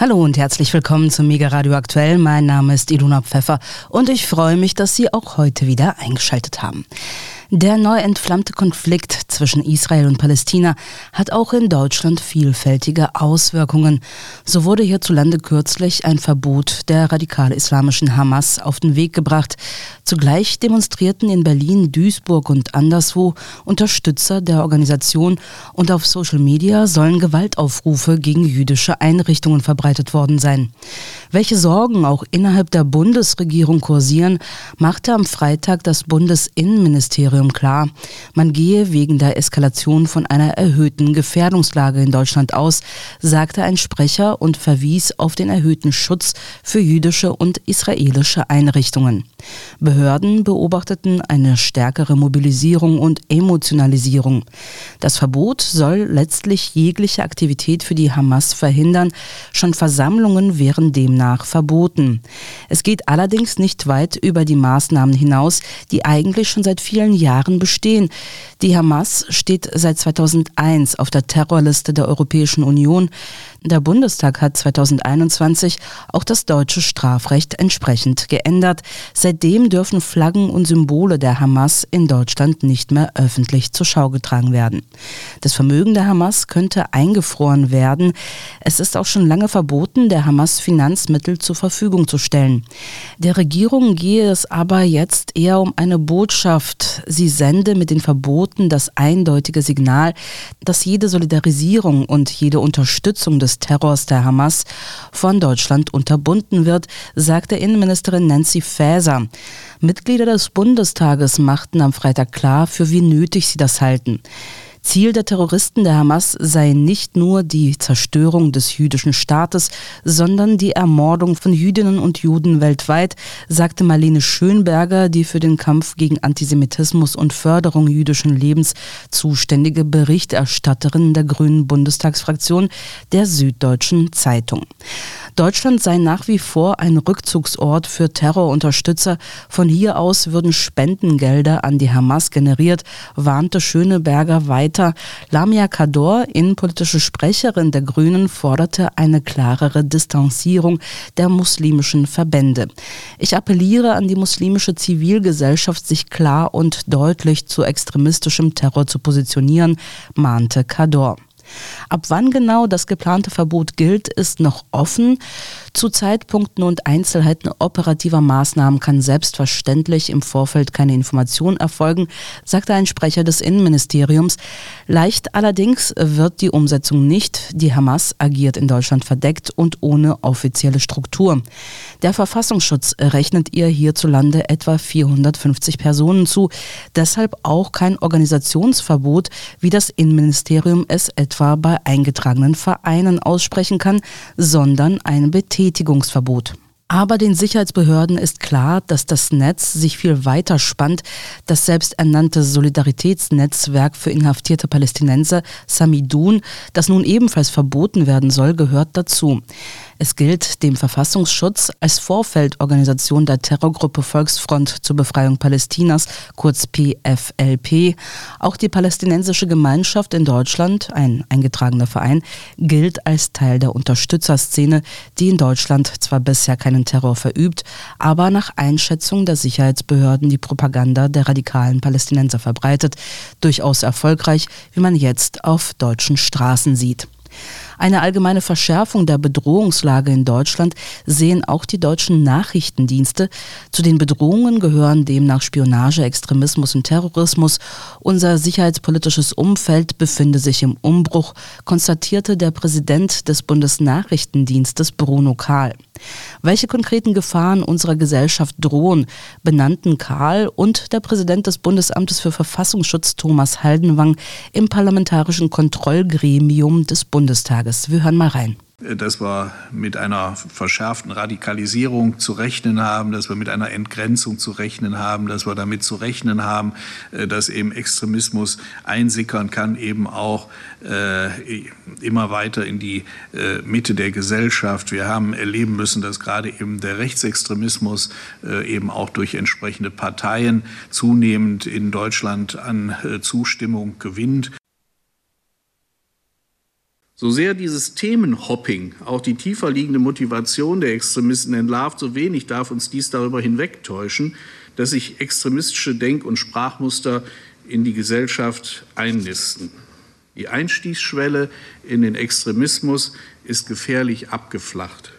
Hallo und herzlich willkommen zum Mega Radio Aktuell. Mein Name ist Ilona Pfeffer und ich freue mich, dass Sie auch heute wieder eingeschaltet haben. Der neu entflammte Konflikt zwischen Israel und Palästina hat auch in Deutschland vielfältige Auswirkungen. So wurde hierzulande kürzlich ein Verbot der radikal-islamischen Hamas auf den Weg gebracht. Zugleich demonstrierten in Berlin, Duisburg und anderswo Unterstützer der Organisation und auf Social Media sollen Gewaltaufrufe gegen jüdische Einrichtungen verbreitet worden sein. Welche Sorgen auch innerhalb der Bundesregierung kursieren, machte am Freitag das Bundesinnenministerium Ministerium klar, man gehe wegen der Eskalation von einer erhöhten Gefährdungslage in Deutschland aus, sagte ein Sprecher und verwies auf den erhöhten Schutz für jüdische und israelische Einrichtungen. Behörden beobachteten eine stärkere Mobilisierung und Emotionalisierung. Das Verbot soll letztlich jegliche Aktivität für die Hamas verhindern. Schon Versammlungen wären demnach verboten. Es geht allerdings nicht weit über die Maßnahmen hinaus, die eigentlich schon seit vielen Jahren bestehen. Die Hamas steht seit 2001 auf der Terrorliste der Europäischen Union. Der Bundestag hat 2021 auch das deutsche Strafrecht entsprechend geändert. Seitdem dürfen Flaggen und Symbole der Hamas in Deutschland nicht mehr öffentlich zur Schau getragen werden. Das Vermögen der Hamas könnte eingefroren werden. Es ist auch schon lange verboten, der Hamas Finanzmittel zur Verfügung zu stellen. Der Regierung gehe es aber jetzt eher um eine Botschaft. Sie sende mit den Verboten das eindeutige Signal, dass jede Solidarisierung und jede Unterstützung des Terrors der Hamas von Deutschland unterbunden wird, sagte Innenministerin Nancy Faeser. Mitglieder des Bundestages machten am Freitag klar, für wie nötig sie das halten. Ziel der Terroristen der Hamas sei nicht nur die Zerstörung des jüdischen Staates, sondern die Ermordung von Jüdinnen und Juden weltweit, sagte Marlene Schönberger, die für den Kampf gegen Antisemitismus und Förderung jüdischen Lebens zuständige Berichterstatterin der Grünen Bundestagsfraktion der Süddeutschen Zeitung. Deutschland sei nach wie vor ein Rückzugsort für Terrorunterstützer. Von hier aus würden Spendengelder an die Hamas generiert, warnte Schöneberger weiter. Lamia Kador, innenpolitische Sprecherin der Grünen, forderte eine klarere Distanzierung der muslimischen Verbände. Ich appelliere an die muslimische Zivilgesellschaft, sich klar und deutlich zu extremistischem Terror zu positionieren, mahnte Kador. Ab wann genau das geplante Verbot gilt, ist noch offen. Zu Zeitpunkten und Einzelheiten operativer Maßnahmen kann selbstverständlich im Vorfeld keine Information erfolgen, sagte ein Sprecher des Innenministeriums. Leicht allerdings wird die Umsetzung nicht. Die Hamas agiert in Deutschland verdeckt und ohne offizielle Struktur. Der Verfassungsschutz rechnet ihr hierzulande etwa 450 Personen zu, deshalb auch kein Organisationsverbot, wie das Innenministerium es etwa bei eingetragenen Vereinen aussprechen kann, sondern ein Betätigungsverbot. Aber den Sicherheitsbehörden ist klar, dass das Netz sich viel weiter spannt. Das selbsternannte Solidaritätsnetzwerk für inhaftierte Palästinenser, Samidun, das nun ebenfalls verboten werden soll, gehört dazu. Es gilt dem Verfassungsschutz als Vorfeldorganisation der Terrorgruppe Volksfront zur Befreiung Palästinas, kurz PFLP. Auch die palästinensische Gemeinschaft in Deutschland, ein eingetragener Verein, gilt als Teil der Unterstützerszene, die in Deutschland zwar bisher keinen Terror verübt, aber nach Einschätzung der Sicherheitsbehörden die Propaganda der radikalen Palästinenser verbreitet, durchaus erfolgreich, wie man jetzt auf deutschen Straßen sieht. Eine allgemeine Verschärfung der Bedrohungslage in Deutschland sehen auch die deutschen Nachrichtendienste. Zu den Bedrohungen gehören demnach Spionage, Extremismus und Terrorismus. Unser sicherheitspolitisches Umfeld befinde sich im Umbruch, konstatierte der Präsident des Bundesnachrichtendienstes Bruno Kahl. Welche konkreten Gefahren unserer Gesellschaft drohen, benannten Karl und der Präsident des Bundesamtes für Verfassungsschutz Thomas Haldenwang im parlamentarischen Kontrollgremium des Bundestages. Wir hören mal rein dass wir mit einer verschärften Radikalisierung zu rechnen haben, dass wir mit einer Entgrenzung zu rechnen haben, dass wir damit zu rechnen haben, äh, dass eben Extremismus einsickern kann, eben auch äh, immer weiter in die äh, Mitte der Gesellschaft. Wir haben erleben müssen, dass gerade eben der Rechtsextremismus äh, eben auch durch entsprechende Parteien zunehmend in Deutschland an äh, Zustimmung gewinnt. So sehr dieses Themenhopping auch die tiefer liegende Motivation der Extremisten entlarvt, so wenig darf uns dies darüber hinwegtäuschen, dass sich extremistische Denk- und Sprachmuster in die Gesellschaft einnisten. Die Einstiegsschwelle in den Extremismus ist gefährlich abgeflacht.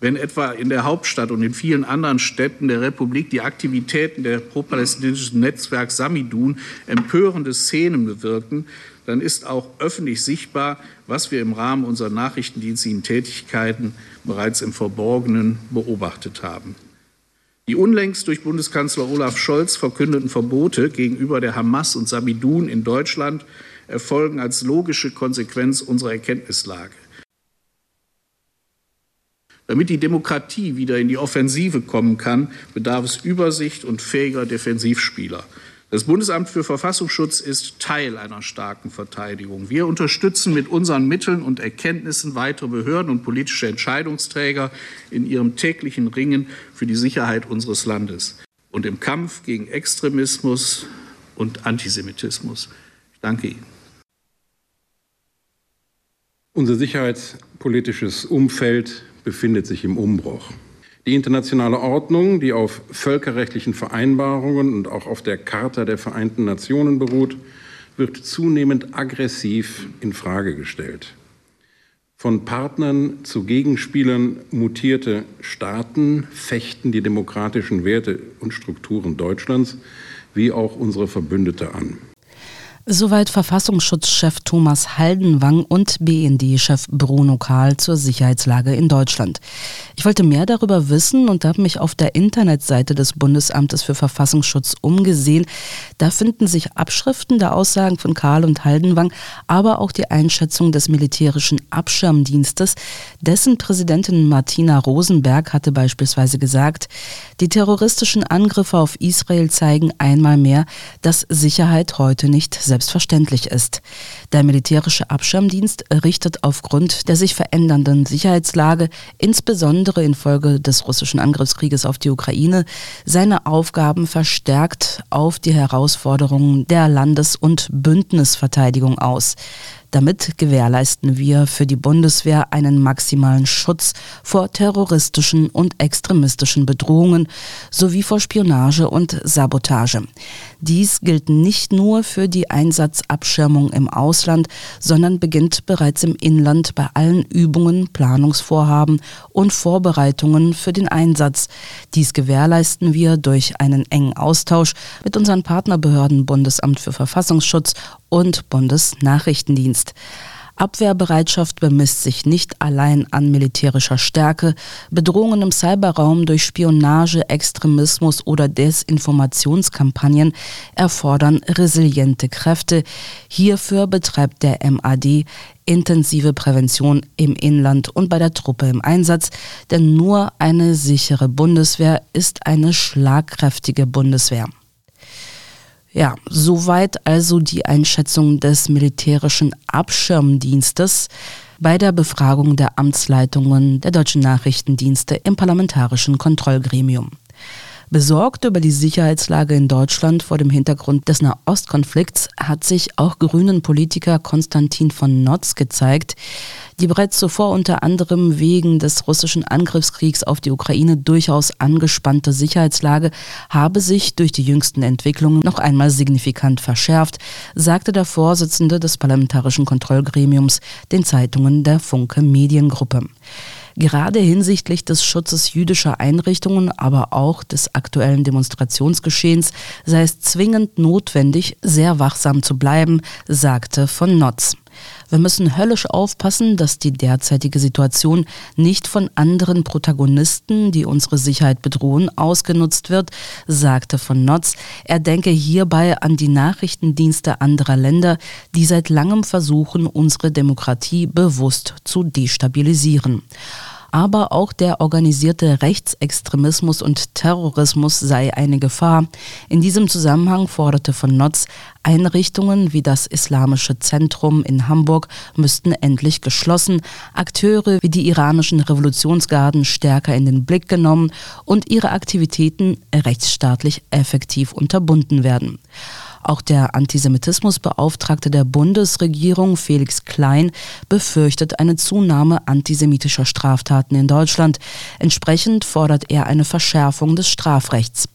Wenn etwa in der Hauptstadt und in vielen anderen Städten der Republik die Aktivitäten der pro-palästinensischen Netzwerks Samidun empörende Szenen bewirken, dann ist auch öffentlich sichtbar, was wir im Rahmen unserer nachrichtendienstlichen Tätigkeiten bereits im Verborgenen beobachtet haben. Die unlängst durch Bundeskanzler Olaf Scholz verkündeten Verbote gegenüber der Hamas und Samidun in Deutschland erfolgen als logische Konsequenz unserer Erkenntnislage. Damit die Demokratie wieder in die Offensive kommen kann, bedarf es Übersicht und fähiger Defensivspieler. Das Bundesamt für Verfassungsschutz ist Teil einer starken Verteidigung. Wir unterstützen mit unseren Mitteln und Erkenntnissen weitere Behörden und politische Entscheidungsträger in ihrem täglichen Ringen für die Sicherheit unseres Landes und im Kampf gegen Extremismus und Antisemitismus. Ich danke Ihnen. Unser sicherheitspolitisches Umfeld befindet sich im Umbruch. Die internationale Ordnung, die auf völkerrechtlichen Vereinbarungen und auch auf der Charta der Vereinten Nationen beruht, wird zunehmend aggressiv in Frage gestellt. Von Partnern zu Gegenspielern mutierte Staaten fechten die demokratischen Werte und Strukturen Deutschlands wie auch unsere Verbündete an. Soweit Verfassungsschutzchef Thomas Haldenwang und BND-Chef Bruno Kahl zur Sicherheitslage in Deutschland. Ich wollte mehr darüber wissen und habe mich auf der Internetseite des Bundesamtes für Verfassungsschutz umgesehen. Da finden sich Abschriften der Aussagen von Kahl und Haldenwang, aber auch die Einschätzung des militärischen Abschirmdienstes. Dessen Präsidentin Martina Rosenberg hatte beispielsweise gesagt, die terroristischen Angriffe auf Israel zeigen einmal mehr, dass Sicherheit heute nicht selbstverständlich ist. Der militärische Abschirmdienst richtet aufgrund der sich verändernden Sicherheitslage, insbesondere infolge des russischen Angriffskrieges auf die Ukraine, seine Aufgaben verstärkt auf die Herausforderungen der Landes- und Bündnisverteidigung aus. Damit gewährleisten wir für die Bundeswehr einen maximalen Schutz vor terroristischen und extremistischen Bedrohungen sowie vor Spionage und Sabotage. Dies gilt nicht nur für die Einsatzabschirmung im Ausland, sondern beginnt bereits im Inland bei allen Übungen, Planungsvorhaben und Vorbereitungen für den Einsatz. Dies gewährleisten wir durch einen engen Austausch mit unseren Partnerbehörden Bundesamt für Verfassungsschutz und Bundesnachrichtendienst. Abwehrbereitschaft bemisst sich nicht allein an militärischer Stärke. Bedrohungen im Cyberraum durch Spionage, Extremismus oder Desinformationskampagnen erfordern resiliente Kräfte. Hierfür betreibt der MAD intensive Prävention im Inland und bei der Truppe im Einsatz, denn nur eine sichere Bundeswehr ist eine schlagkräftige Bundeswehr. Ja, soweit also die Einschätzung des militärischen Abschirmdienstes bei der Befragung der Amtsleitungen der deutschen Nachrichtendienste im parlamentarischen Kontrollgremium. Besorgt über die Sicherheitslage in Deutschland vor dem Hintergrund des Nahostkonflikts hat sich auch grünen Politiker Konstantin von Notz gezeigt, die bereits zuvor unter anderem wegen des russischen Angriffskriegs auf die Ukraine durchaus angespannte Sicherheitslage habe sich durch die jüngsten Entwicklungen noch einmal signifikant verschärft, sagte der Vorsitzende des Parlamentarischen Kontrollgremiums den Zeitungen der Funke Mediengruppe. Gerade hinsichtlich des Schutzes jüdischer Einrichtungen, aber auch des aktuellen Demonstrationsgeschehens sei es zwingend notwendig, sehr wachsam zu bleiben, sagte von Notz. Wir müssen höllisch aufpassen, dass die derzeitige Situation nicht von anderen Protagonisten, die unsere Sicherheit bedrohen, ausgenutzt wird, sagte von Notz. Er denke hierbei an die Nachrichtendienste anderer Länder, die seit langem versuchen, unsere Demokratie bewusst zu destabilisieren aber auch der organisierte Rechtsextremismus und Terrorismus sei eine Gefahr. In diesem Zusammenhang forderte von Notz, Einrichtungen wie das Islamische Zentrum in Hamburg müssten endlich geschlossen, Akteure wie die iranischen Revolutionsgarden stärker in den Blick genommen und ihre Aktivitäten rechtsstaatlich effektiv unterbunden werden. Auch der Antisemitismusbeauftragte der Bundesregierung, Felix Klein, befürchtet eine Zunahme antisemitischer Straftaten in Deutschland. Entsprechend fordert er eine Verschärfung des Strafrechts.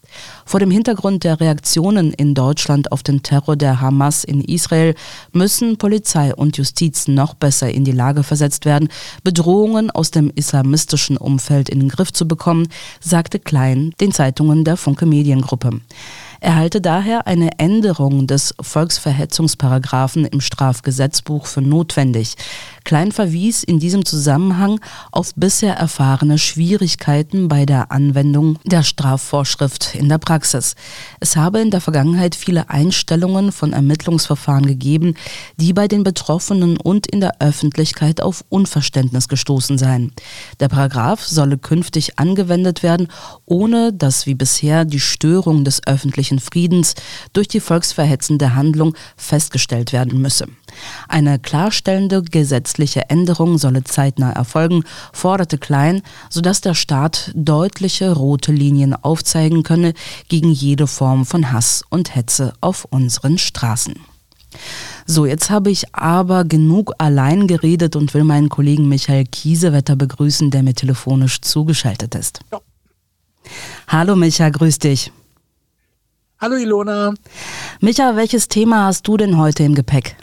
Vor dem Hintergrund der Reaktionen in Deutschland auf den Terror der Hamas in Israel müssen Polizei und Justiz noch besser in die Lage versetzt werden, Bedrohungen aus dem islamistischen Umfeld in den Griff zu bekommen, sagte Klein den Zeitungen der Funke Mediengruppe. Er halte daher eine Änderung des Volksverhetzungsparagraphen im Strafgesetzbuch für notwendig. Klein verwies in diesem Zusammenhang auf bisher erfahrene Schwierigkeiten bei der Anwendung der Strafvorschrift in der Praxis. Es habe in der Vergangenheit viele Einstellungen von Ermittlungsverfahren gegeben, die bei den Betroffenen und in der Öffentlichkeit auf Unverständnis gestoßen seien. Der Paragraph solle künftig angewendet werden, ohne dass wie bisher die Störung des öffentlichen Friedens durch die volksverhetzende Handlung festgestellt werden müsse. Eine klarstellende gesetzliche Änderung solle zeitnah erfolgen, forderte Klein, sodass der Staat deutliche rote Linien aufzeigen könne gegen jede Form von Hass und Hetze auf unseren Straßen. So, jetzt habe ich aber genug allein geredet und will meinen Kollegen Michael Kiesewetter begrüßen, der mir telefonisch zugeschaltet ist. Ja. Hallo Micha, grüß dich. Hallo Ilona. Micha, welches Thema hast du denn heute im Gepäck?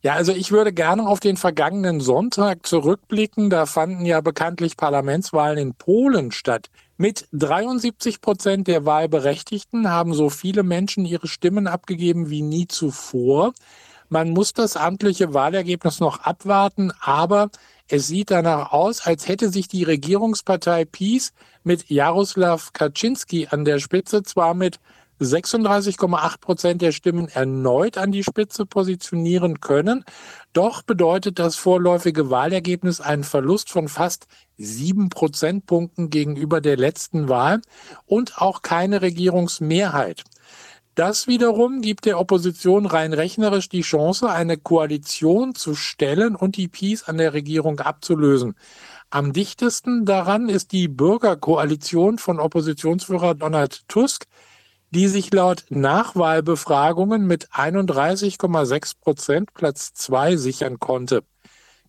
Ja, also ich würde gerne auf den vergangenen Sonntag zurückblicken. Da fanden ja bekanntlich Parlamentswahlen in Polen statt. Mit 73 Prozent der Wahlberechtigten haben so viele Menschen ihre Stimmen abgegeben wie nie zuvor. Man muss das amtliche Wahlergebnis noch abwarten, aber es sieht danach aus, als hätte sich die Regierungspartei PiS mit Jaroslaw Kaczynski an der Spitze zwar mit 36,8 Prozent der Stimmen erneut an die Spitze positionieren können. Doch bedeutet das vorläufige Wahlergebnis einen Verlust von fast sieben Prozentpunkten gegenüber der letzten Wahl und auch keine Regierungsmehrheit. Das wiederum gibt der Opposition rein rechnerisch die Chance, eine Koalition zu stellen und die Peace an der Regierung abzulösen. Am dichtesten daran ist die Bürgerkoalition von Oppositionsführer Donald Tusk, die sich laut Nachwahlbefragungen mit 31,6 Prozent Platz zwei sichern konnte.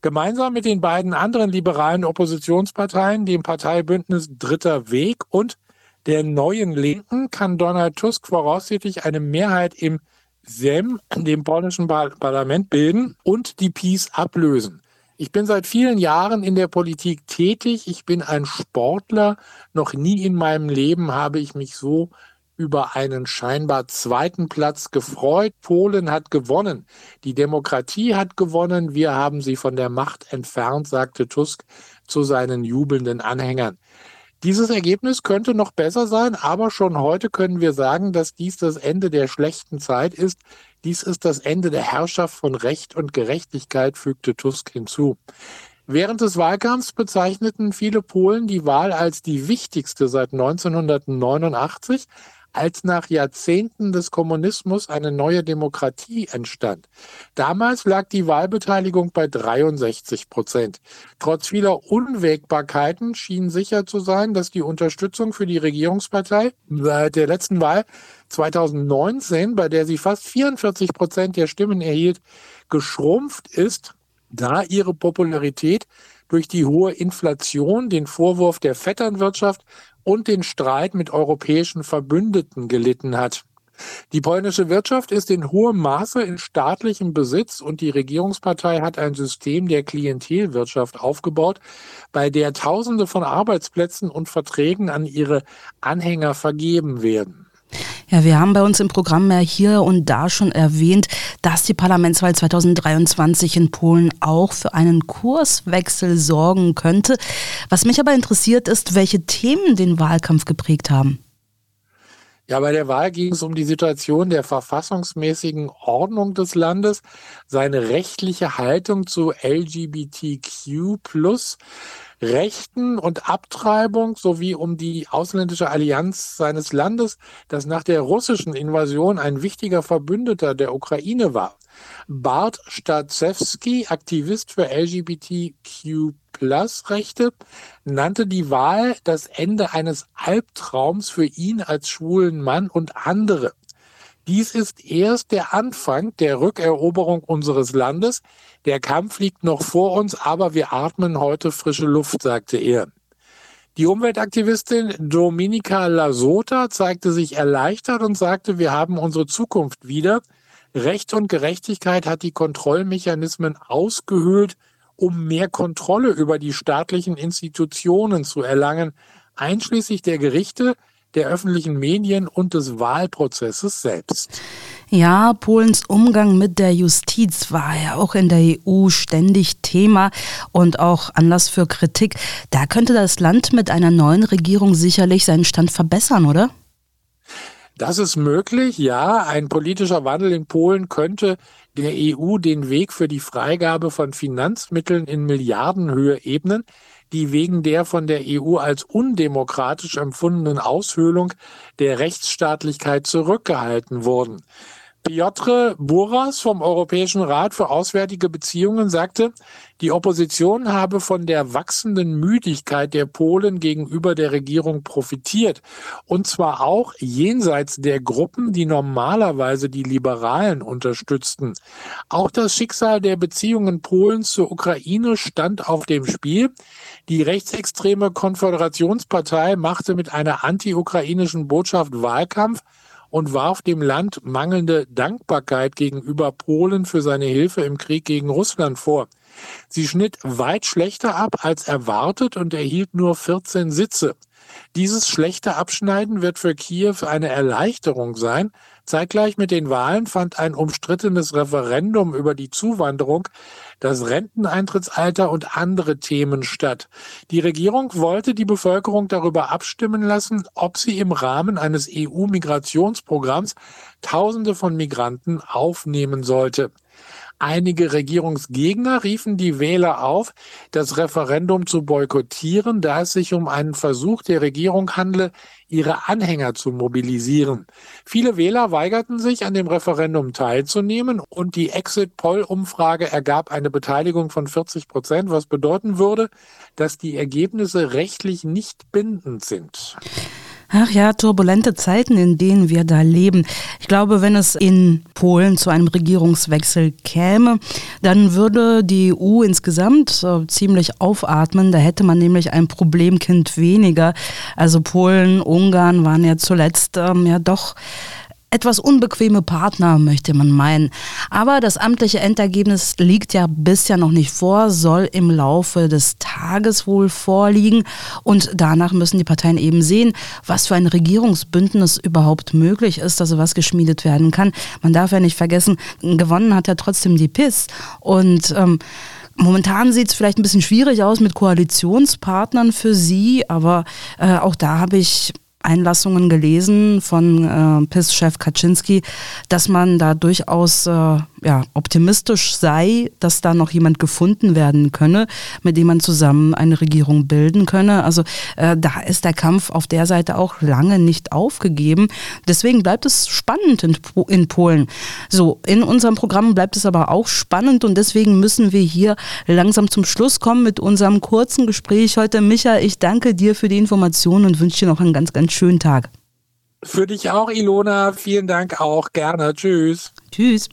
Gemeinsam mit den beiden anderen liberalen Oppositionsparteien, dem Parteibündnis Dritter Weg und der neuen Linken, kann Donald Tusk voraussichtlich eine Mehrheit im SEM, dem polnischen Parlament, bilden und die Peace ablösen. Ich bin seit vielen Jahren in der Politik tätig. Ich bin ein Sportler. Noch nie in meinem Leben habe ich mich so über einen scheinbar zweiten Platz gefreut. Polen hat gewonnen. Die Demokratie hat gewonnen. Wir haben sie von der Macht entfernt, sagte Tusk zu seinen jubelnden Anhängern. Dieses Ergebnis könnte noch besser sein, aber schon heute können wir sagen, dass dies das Ende der schlechten Zeit ist. Dies ist das Ende der Herrschaft von Recht und Gerechtigkeit, fügte Tusk hinzu. Während des Wahlkampfs bezeichneten viele Polen die Wahl als die wichtigste seit 1989 als nach Jahrzehnten des Kommunismus eine neue Demokratie entstand. Damals lag die Wahlbeteiligung bei 63 Prozent. Trotz vieler Unwägbarkeiten schien sicher zu sein, dass die Unterstützung für die Regierungspartei seit der letzten Wahl 2019, bei der sie fast 44 Prozent der Stimmen erhielt, geschrumpft ist, da ihre Popularität durch die hohe Inflation, den Vorwurf der Vetternwirtschaft und den Streit mit europäischen Verbündeten gelitten hat. Die polnische Wirtschaft ist in hohem Maße in staatlichem Besitz und die Regierungspartei hat ein System der Klientelwirtschaft aufgebaut, bei der Tausende von Arbeitsplätzen und Verträgen an ihre Anhänger vergeben werden. Ja, wir haben bei uns im Programm ja hier und da schon erwähnt, dass die Parlamentswahl 2023 in Polen auch für einen Kurswechsel sorgen könnte. Was mich aber interessiert ist, welche Themen den Wahlkampf geprägt haben. Ja, bei der Wahl ging es um die Situation der verfassungsmäßigen Ordnung des Landes, seine rechtliche Haltung zu LGBTQ Rechten und Abtreibung sowie um die ausländische Allianz seines Landes, das nach der russischen Invasion ein wichtiger Verbündeter der Ukraine war. Bart Stazewski, Aktivist für LGBTQ-Rechte, nannte die Wahl das Ende eines Albtraums für ihn als schwulen Mann und andere. Dies ist erst der Anfang der Rückeroberung unseres Landes. Der Kampf liegt noch vor uns, aber wir atmen heute frische Luft, sagte er. Die Umweltaktivistin Dominika Lasota zeigte sich erleichtert und sagte, wir haben unsere Zukunft wieder. Recht und Gerechtigkeit hat die Kontrollmechanismen ausgehöhlt, um mehr Kontrolle über die staatlichen Institutionen zu erlangen, einschließlich der Gerichte, der öffentlichen Medien und des Wahlprozesses selbst. Ja, Polens Umgang mit der Justiz war ja auch in der EU ständig Thema und auch Anlass für Kritik. Da könnte das Land mit einer neuen Regierung sicherlich seinen Stand verbessern, oder? Das ist möglich, ja. Ein politischer Wandel in Polen könnte der EU den Weg für die Freigabe von Finanzmitteln in Milliardenhöhe ebnen die wegen der von der EU als undemokratisch empfundenen Aushöhlung der Rechtsstaatlichkeit zurückgehalten wurden. Piotr Buras vom Europäischen Rat für Auswärtige Beziehungen sagte, die Opposition habe von der wachsenden Müdigkeit der Polen gegenüber der Regierung profitiert. Und zwar auch jenseits der Gruppen, die normalerweise die Liberalen unterstützten. Auch das Schicksal der Beziehungen Polens zur Ukraine stand auf dem Spiel. Die rechtsextreme Konföderationspartei machte mit einer anti-ukrainischen Botschaft Wahlkampf und warf dem Land mangelnde Dankbarkeit gegenüber Polen für seine Hilfe im Krieg gegen Russland vor. Sie schnitt weit schlechter ab als erwartet und erhielt nur 14 Sitze. Dieses schlechte Abschneiden wird für Kiew eine Erleichterung sein. Zeitgleich mit den Wahlen fand ein umstrittenes Referendum über die Zuwanderung, das Renteneintrittsalter und andere Themen statt. Die Regierung wollte die Bevölkerung darüber abstimmen lassen, ob sie im Rahmen eines EU-Migrationsprogramms Tausende von Migranten aufnehmen sollte. Einige Regierungsgegner riefen die Wähler auf, das Referendum zu boykottieren, da es sich um einen Versuch der Regierung handle, ihre Anhänger zu mobilisieren. Viele Wähler weigerten sich, an dem Referendum teilzunehmen und die Exit-Poll-Umfrage ergab eine Beteiligung von 40 Prozent, was bedeuten würde, dass die Ergebnisse rechtlich nicht bindend sind. Ach ja, turbulente Zeiten, in denen wir da leben. Ich glaube, wenn es in Polen zu einem Regierungswechsel käme, dann würde die EU insgesamt äh, ziemlich aufatmen. Da hätte man nämlich ein Problemkind weniger. Also Polen, Ungarn waren ja zuletzt ähm, ja doch etwas unbequeme Partner, möchte man meinen. Aber das amtliche Endergebnis liegt ja bisher noch nicht vor, soll im Laufe des Tages wohl vorliegen. Und danach müssen die Parteien eben sehen, was für ein Regierungsbündnis überhaupt möglich ist, also was geschmiedet werden kann. Man darf ja nicht vergessen, gewonnen hat ja trotzdem die PIS. Und ähm, Momentan sieht es vielleicht ein bisschen schwierig aus mit Koalitionspartnern für Sie, aber äh, auch da habe ich Einlassungen gelesen von äh, PIS-Chef Kaczynski, dass man da durchaus äh, ja, optimistisch sei, dass da noch jemand gefunden werden könne, mit dem man zusammen eine Regierung bilden könne. Also äh, da ist der Kampf auf der Seite auch lange nicht aufgegeben. Deswegen bleibt es spannend in, in Polen. So, in unserem Programm bleibt es aber auch spannend und deswegen müssen wir hier langsam zum Schluss kommen mit unserem kurzen Gespräch heute. Micha, ich danke dir für die Informationen und wünsche dir noch einen ganz, ganz schönen Tag. Für dich auch, Ilona. Vielen Dank auch. Gerne. Tschüss. Tschüss.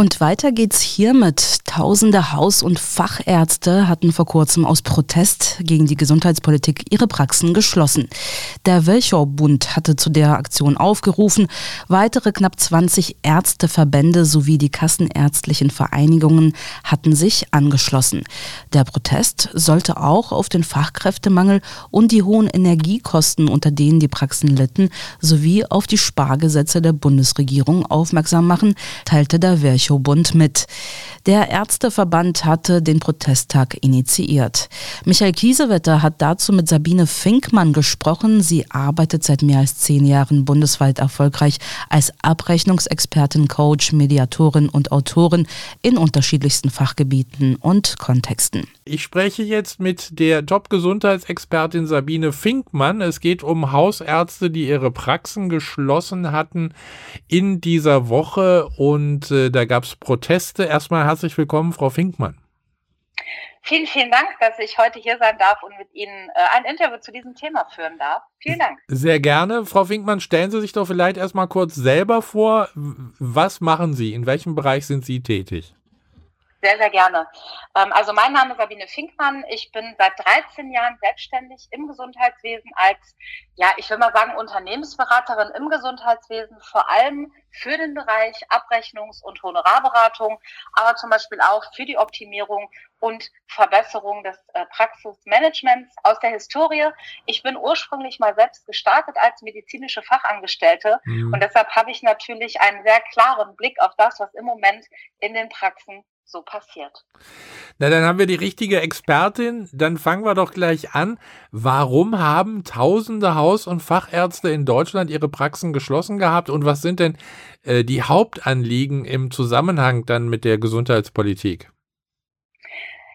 Und weiter geht's hiermit. Tausende Haus- und Fachärzte hatten vor kurzem aus Protest gegen die Gesundheitspolitik ihre Praxen geschlossen. Der Welchow-Bund hatte zu der Aktion aufgerufen. Weitere knapp 20 Ärzteverbände sowie die kassenärztlichen Vereinigungen hatten sich angeschlossen. Der Protest sollte auch auf den Fachkräftemangel und die hohen Energiekosten, unter denen die Praxen litten, sowie auf die Spargesetze der Bundesregierung aufmerksam machen, teilte der Welchow Echo-Bund mit. Der Ärzteverband hatte den Protesttag initiiert. Michael Kiesewetter hat dazu mit Sabine Finkmann gesprochen. Sie arbeitet seit mehr als zehn Jahren bundesweit erfolgreich als Abrechnungsexpertin, Coach, Mediatorin und Autorin in unterschiedlichsten Fachgebieten und Kontexten. Ich spreche jetzt mit der Top-Gesundheitsexpertin Sabine Finkmann. Es geht um Hausärzte, die ihre Praxen geschlossen hatten in dieser Woche und äh, da gab es Proteste. Erstmal herzlich willkommen, Frau Finkmann. Vielen, vielen Dank, dass ich heute hier sein darf und mit Ihnen äh, ein Interview zu diesem Thema führen darf. Vielen Dank. Sehr gerne. Frau Finkmann, stellen Sie sich doch vielleicht erstmal kurz selber vor. Was machen Sie? In welchem Bereich sind Sie tätig? Sehr, sehr gerne. Ähm, also mein Name ist Sabine Finkmann. Ich bin seit 13 Jahren selbstständig im Gesundheitswesen als, ja, ich will mal sagen, Unternehmensberaterin im Gesundheitswesen, vor allem für den Bereich Abrechnungs- und Honorarberatung, aber zum Beispiel auch für die Optimierung und Verbesserung des äh, Praxismanagements aus der Historie. Ich bin ursprünglich mal selbst gestartet als medizinische Fachangestellte mhm. und deshalb habe ich natürlich einen sehr klaren Blick auf das, was im Moment in den Praxen so passiert. Na, dann haben wir die richtige Expertin. Dann fangen wir doch gleich an. Warum haben tausende Haus- und Fachärzte in Deutschland ihre Praxen geschlossen gehabt? Und was sind denn äh, die Hauptanliegen im Zusammenhang dann mit der Gesundheitspolitik?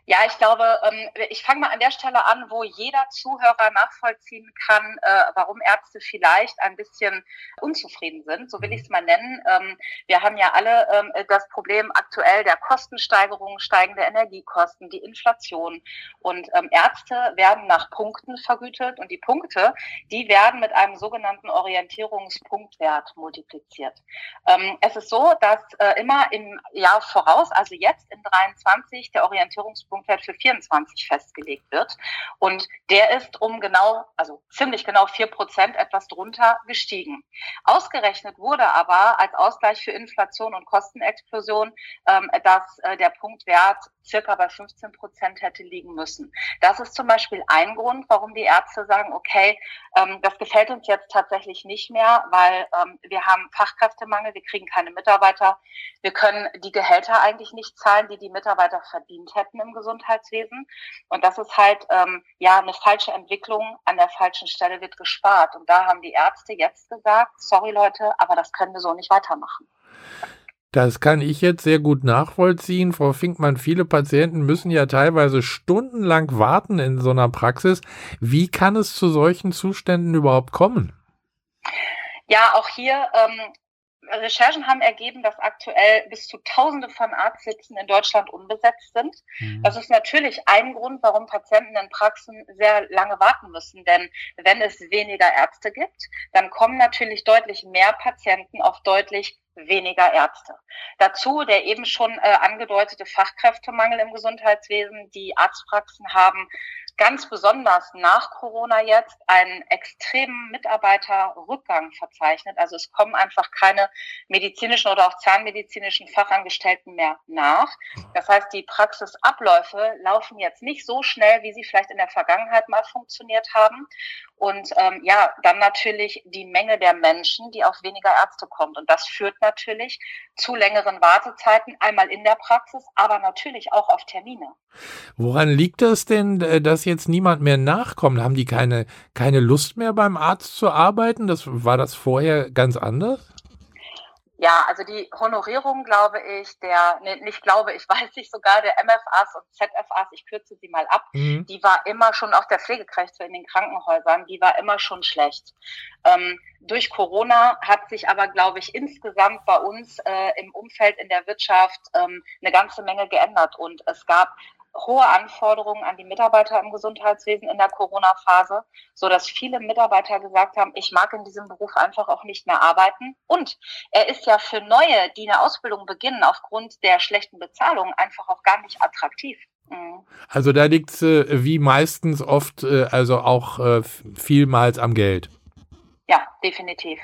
Ja, ich glaube, ähm, ich fange mal an der Stelle an, wo jeder Zuhörer nachvollziehen kann, äh, warum Ärzte vielleicht ein bisschen unzufrieden sind. So will ich es mal nennen. Ähm, wir haben ja alle ähm, das Problem aktuell der Kostensteigerung, steigende Energiekosten, die Inflation. Und Ärzte werden nach Punkten vergütet und die Punkte, die werden mit einem sogenannten Orientierungspunktwert multipliziert. Es ist so, dass äh, immer im Jahr voraus, also jetzt in 23, der Orientierungspunkt Punktwert für 24 festgelegt wird. Und der ist um genau, also ziemlich genau vier Prozent etwas drunter gestiegen. Ausgerechnet wurde aber als Ausgleich für Inflation und Kostenexplosion, ähm, dass äh, der Punktwert circa bei 15 Prozent hätte liegen müssen. Das ist zum Beispiel ein Grund, warum die Ärzte sagen, okay, ähm, das gefällt uns jetzt tatsächlich nicht mehr, weil ähm, wir haben Fachkräftemangel, wir kriegen keine Mitarbeiter, wir können die Gehälter eigentlich nicht zahlen, die die Mitarbeiter verdient hätten im Gesundheitswesen. Und das ist halt ähm, ja eine falsche Entwicklung. An der falschen Stelle wird gespart. Und da haben die Ärzte jetzt gesagt, sorry Leute, aber das können wir so nicht weitermachen. Das kann ich jetzt sehr gut nachvollziehen. Frau Finkmann, viele Patienten müssen ja teilweise stundenlang warten in so einer Praxis. Wie kann es zu solchen Zuständen überhaupt kommen? Ja, auch hier ähm, Recherchen haben ergeben, dass aktuell bis zu Tausende von Arztsitzen in Deutschland unbesetzt sind. Mhm. Das ist natürlich ein Grund, warum Patienten in Praxen sehr lange warten müssen. Denn wenn es weniger Ärzte gibt, dann kommen natürlich deutlich mehr Patienten auf deutlich weniger Ärzte. Dazu der eben schon äh, angedeutete Fachkräftemangel im Gesundheitswesen. Die Arztpraxen haben ganz besonders nach Corona jetzt einen extremen Mitarbeiterrückgang verzeichnet. Also es kommen einfach keine medizinischen oder auch zahnmedizinischen Fachangestellten mehr nach. Das heißt, die Praxisabläufe laufen jetzt nicht so schnell, wie sie vielleicht in der Vergangenheit mal funktioniert haben. Und ähm, ja, dann natürlich die Menge der Menschen, die auf weniger Ärzte kommt. Und das führt natürlich zu längeren Wartezeiten, einmal in der Praxis, aber natürlich auch auf Termine. Woran liegt das denn, äh, dass jetzt niemand mehr nachkommt? Haben die keine, keine Lust mehr beim Arzt zu arbeiten? Das, war das vorher ganz anders? Ja, also die Honorierung, glaube ich, der, nee, nicht glaube ich, weiß ich sogar, der MFAs und ZFAs, ich kürze sie mal ab, mhm. die war immer schon, auch der Pflegekräfte in den Krankenhäusern, die war immer schon schlecht. Ähm, durch Corona hat sich aber, glaube ich, insgesamt bei uns äh, im Umfeld in der Wirtschaft ähm, eine ganze Menge geändert und es gab hohe Anforderungen an die Mitarbeiter im Gesundheitswesen in der Corona-Phase, so dass viele Mitarbeiter gesagt haben, ich mag in diesem Beruf einfach auch nicht mehr arbeiten. Und er ist ja für Neue, die eine Ausbildung beginnen, aufgrund der schlechten Bezahlung einfach auch gar nicht attraktiv. Mhm. Also da liegt es äh, wie meistens oft äh, also auch äh, vielmals am Geld. Ja, definitiv.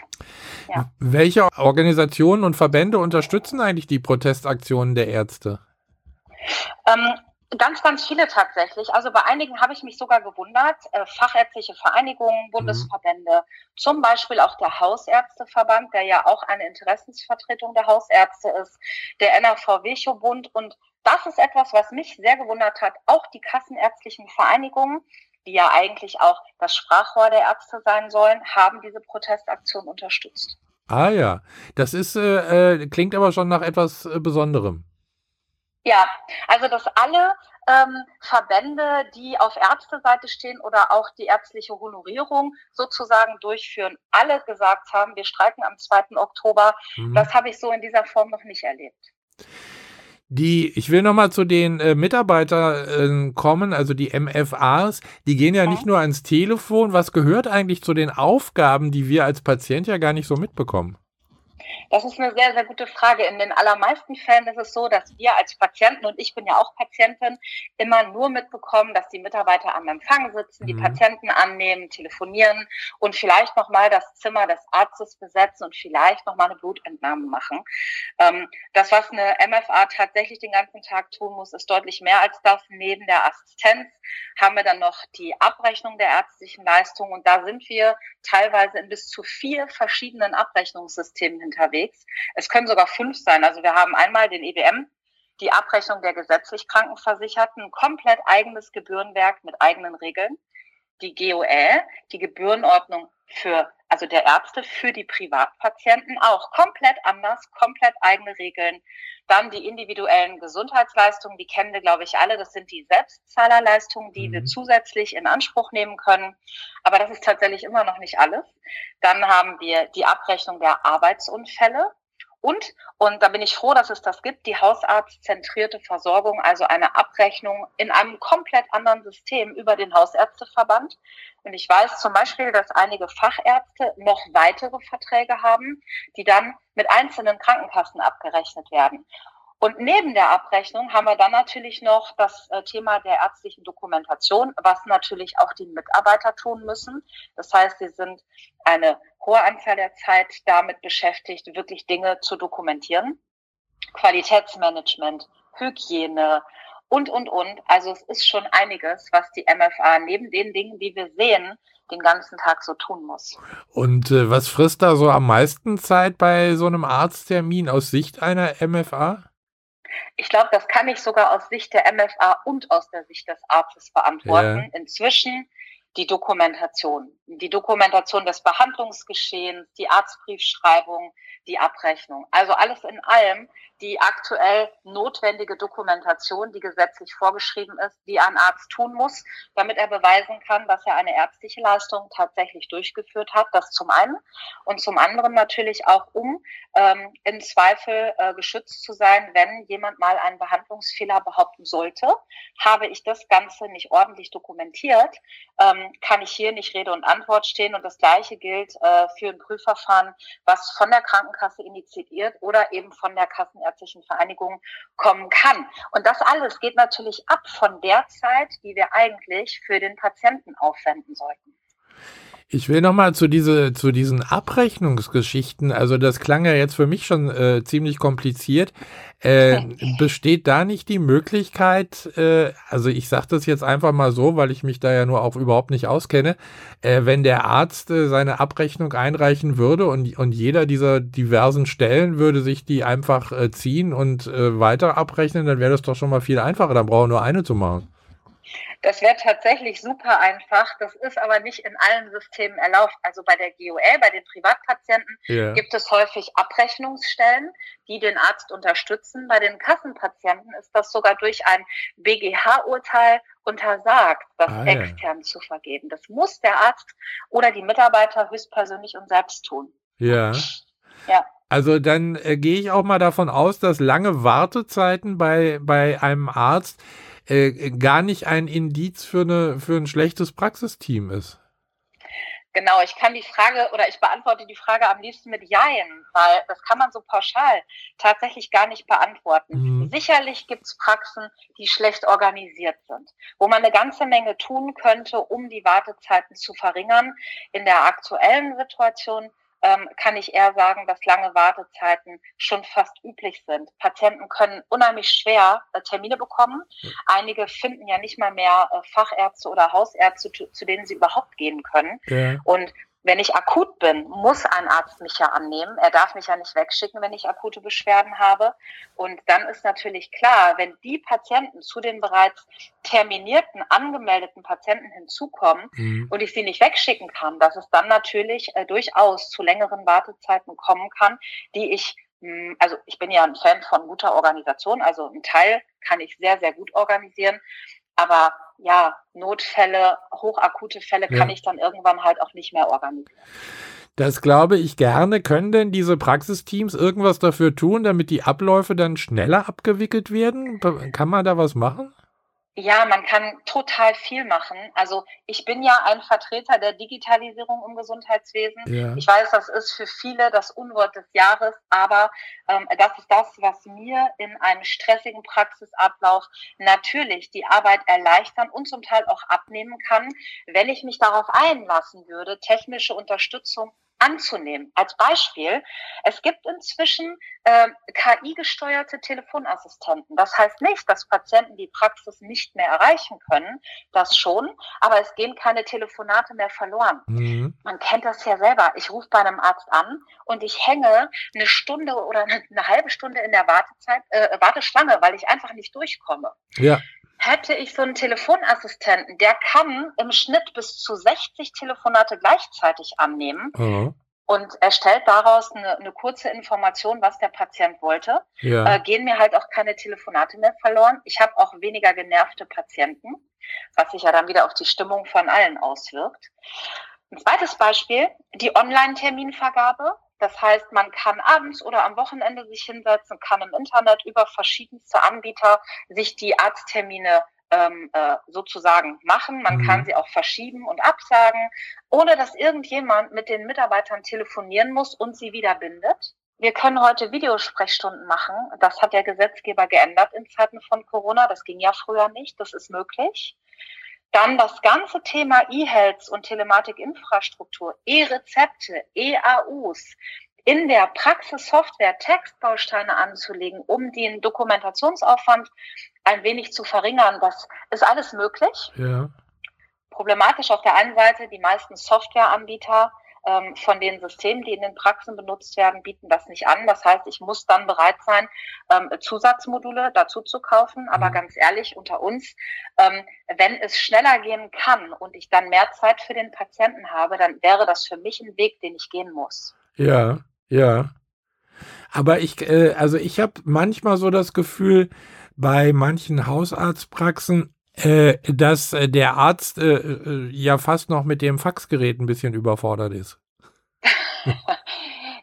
Ja. Welche Organisationen und Verbände unterstützen eigentlich die Protestaktionen der Ärzte? Ähm, Ganz, ganz viele tatsächlich. Also bei einigen habe ich mich sogar gewundert. Äh, fachärztliche Vereinigungen, mhm. Bundesverbände, mhm. zum Beispiel auch der Hausärzteverband, der ja auch eine Interessensvertretung der Hausärzte ist, der NRV Wecho-Bund. Und das ist etwas, was mich sehr gewundert hat. Auch die kassenärztlichen Vereinigungen, die ja eigentlich auch das Sprachrohr der Ärzte sein sollen, haben diese Protestaktion unterstützt. Ah ja, das ist äh, äh klingt aber schon nach etwas äh, Besonderem. Ja, also dass alle ähm, Verbände, die auf Ärzteseite stehen oder auch die ärztliche Honorierung sozusagen durchführen, alle gesagt haben, wir streiken am 2. Oktober. Mhm. Das habe ich so in dieser Form noch nicht erlebt. Die, ich will nochmal zu den äh, Mitarbeitern äh, kommen, also die MFAs, die gehen ja nicht nur ans Telefon. Was gehört eigentlich zu den Aufgaben, die wir als Patient ja gar nicht so mitbekommen? Das ist eine sehr, sehr gute Frage. In den allermeisten Fällen ist es so, dass wir als Patienten, und ich bin ja auch Patientin, immer nur mitbekommen, dass die Mitarbeiter am Empfang sitzen, mhm. die Patienten annehmen, telefonieren und vielleicht nochmal das Zimmer des Arztes besetzen und vielleicht nochmal eine Blutentnahme machen. Ähm, das, was eine MFA tatsächlich den ganzen Tag tun muss, ist deutlich mehr als das. Neben der Assistenz haben wir dann noch die Abrechnung der ärztlichen Leistungen und da sind wir teilweise in bis zu vier verschiedenen Abrechnungssystemen unterwegs. Es können sogar fünf sein. Also wir haben einmal den EBM, die Abrechnung der gesetzlich Krankenversicherten, komplett eigenes Gebührenwerk mit eigenen Regeln. Die GOL, die Gebührenordnung für, also der Ärzte für die Privatpatienten auch komplett anders, komplett eigene Regeln. Dann die individuellen Gesundheitsleistungen, die kennen wir, glaube ich, alle. Das sind die Selbstzahlerleistungen, die mhm. wir zusätzlich in Anspruch nehmen können. Aber das ist tatsächlich immer noch nicht alles. Dann haben wir die Abrechnung der Arbeitsunfälle. Und, und da bin ich froh, dass es das gibt, die hausarztzentrierte Versorgung, also eine Abrechnung in einem komplett anderen System über den Hausärzteverband. Und ich weiß zum Beispiel, dass einige Fachärzte noch weitere Verträge haben, die dann mit einzelnen Krankenkassen abgerechnet werden. Und neben der Abrechnung haben wir dann natürlich noch das äh, Thema der ärztlichen Dokumentation, was natürlich auch die Mitarbeiter tun müssen. Das heißt, sie sind eine hohe Anzahl der Zeit damit beschäftigt, wirklich Dinge zu dokumentieren. Qualitätsmanagement, Hygiene und, und, und. Also es ist schon einiges, was die MFA neben den Dingen, die wir sehen, den ganzen Tag so tun muss. Und äh, was frisst da so am meisten Zeit bei so einem Arzttermin aus Sicht einer MFA? Ich glaube, das kann ich sogar aus Sicht der MFA und aus der Sicht des Arztes beantworten. Ja. Inzwischen die Dokumentation, die Dokumentation des Behandlungsgeschehens, die Arztbriefschreibung, die Abrechnung. Also alles in allem die aktuell notwendige Dokumentation, die gesetzlich vorgeschrieben ist, die ein Arzt tun muss, damit er beweisen kann, dass er eine ärztliche Leistung tatsächlich durchgeführt hat. Das zum einen. Und zum anderen natürlich auch, um ähm, im Zweifel äh, geschützt zu sein, wenn jemand mal einen Behandlungsfehler behaupten sollte. Habe ich das Ganze nicht ordentlich dokumentiert, ähm, kann ich hier nicht Rede und Antwort stehen. Und das Gleiche gilt äh, für ein Prüfverfahren, was von der Krankenkasse initiiert oder eben von der Kassenärztlichen Vereinigung kommen kann. Und das alles geht natürlich ab von der Zeit, die wir eigentlich für den Patienten aufwenden sollten. Ich will nochmal zu, diese, zu diesen Abrechnungsgeschichten, also das klang ja jetzt für mich schon äh, ziemlich kompliziert. Äh, besteht da nicht die Möglichkeit, äh, also ich sage das jetzt einfach mal so, weil ich mich da ja nur auch überhaupt nicht auskenne, äh, wenn der Arzt äh, seine Abrechnung einreichen würde und, und jeder dieser diversen Stellen würde sich die einfach äh, ziehen und äh, weiter abrechnen, dann wäre das doch schon mal viel einfacher, dann brauche nur eine zu machen. Das wäre tatsächlich super einfach. Das ist aber nicht in allen Systemen erlaubt. Also bei der GOL, bei den Privatpatienten, yeah. gibt es häufig Abrechnungsstellen, die den Arzt unterstützen. Bei den Kassenpatienten ist das sogar durch ein BGH-Urteil untersagt, das ah, extern ja. zu vergeben. Das muss der Arzt oder die Mitarbeiter höchstpersönlich und selbst tun. Ja. Ja. Also dann äh, gehe ich auch mal davon aus, dass lange Wartezeiten bei, bei einem Arzt äh, gar nicht ein Indiz für, eine, für ein schlechtes Praxisteam ist. Genau, ich kann die Frage oder ich beantworte die Frage am liebsten mit Jein, weil das kann man so pauschal tatsächlich gar nicht beantworten. Mhm. Sicherlich gibt es Praxen, die schlecht organisiert sind, wo man eine ganze Menge tun könnte, um die Wartezeiten zu verringern. In der aktuellen Situation ähm, kann ich eher sagen, dass lange Wartezeiten schon fast üblich sind. Patienten können unheimlich schwer äh, Termine bekommen. Einige finden ja nicht mal mehr äh, Fachärzte oder Hausärzte, zu, zu, denen sie überhaupt gehen können. Ja. Und wenn ich akut bin, muss ein Arzt mich ja annehmen. Er darf mich ja nicht wegschicken, wenn ich akute Beschwerden habe. Und dann ist natürlich klar, wenn die Patienten zu den bereits terminierten, angemeldeten Patienten hinzukommen mhm. und ich sie nicht wegschicken kann, dass es dann natürlich äh, durchaus zu längeren Wartezeiten kommen kann, die ich hm, also ich bin ja ein Fan von guter Organisation, also ein Teil kann ich sehr, sehr gut organisieren. Aber ja, Notfälle, hochakute Fälle kann ja. ich dann irgendwann halt auch nicht mehr organisieren. Das glaube ich gerne. Können denn diese Praxisteams irgendwas dafür tun, damit die Abläufe dann schneller abgewickelt werden? Kann man da was machen? Ja, man kann total viel machen. Also ich bin ja ein Vertreter der Digitalisierung im Gesundheitswesen. Ja. Ich weiß, das ist für viele das Unwort des Jahres, aber ähm, das ist das, was mir in einem stressigen Praxisablauf natürlich die Arbeit erleichtern und zum Teil auch abnehmen kann, wenn ich mich darauf einlassen würde, technische Unterstützung anzunehmen. Als Beispiel, es gibt inzwischen äh, KI-gesteuerte Telefonassistenten. Das heißt nicht, dass Patienten die Praxis nicht mehr erreichen können, das schon, aber es gehen keine Telefonate mehr verloren. Mhm. Man kennt das ja selber. Ich rufe bei einem Arzt an und ich hänge eine Stunde oder eine, eine halbe Stunde in der Wartezeit, äh, Warteschlange, weil ich einfach nicht durchkomme. Ja hätte ich so einen Telefonassistenten, der kann im Schnitt bis zu 60 Telefonate gleichzeitig annehmen. Mhm. Und erstellt daraus eine, eine, kurze Information, was der Patient wollte. Ja. Äh, gehen mir halt auch keine Telefonate mehr verloren. Ich habe auch weniger genervte Patienten, was sich ja dann wieder auf die Stimmung von allen auswirkt. Ein zweites Beispiel, die Online-Terminvergabe. Das heißt, man kann abends oder am Wochenende sich hinsetzen, kann im Internet über verschiedenste Anbieter sich die Arzttermine ähm, äh, sozusagen machen. Man mhm. kann sie auch verschieben und absagen, ohne dass irgendjemand mit den Mitarbeitern telefonieren muss und sie wieder bindet. Wir können heute Videosprechstunden machen. Das hat der Gesetzgeber geändert in Zeiten von Corona. Das ging ja früher nicht. Das ist möglich. Dann das ganze Thema E-Health und Telematikinfrastruktur, E-Rezepte, E-AUs, in der Praxissoftware Textbausteine anzulegen, um den Dokumentationsaufwand ein wenig zu verringern. Das ist alles möglich. Ja. Problematisch auf der einen Seite, die meisten Softwareanbieter ähm, von den Systemen, die in den Praxen benutzt werden, bieten das nicht an. Das heißt, ich muss dann bereit sein, ähm, Zusatzmodule dazu zu kaufen. Aber mhm. ganz ehrlich, unter uns, ähm, wenn es schneller gehen kann und ich dann mehr Zeit für den Patienten habe, dann wäre das für mich ein Weg, den ich gehen muss. Ja, ja. Aber ich, äh, also ich habe manchmal so das Gefühl, bei manchen Hausarztpraxen, äh, dass äh, der Arzt äh, äh, ja fast noch mit dem Faxgerät ein bisschen überfordert ist.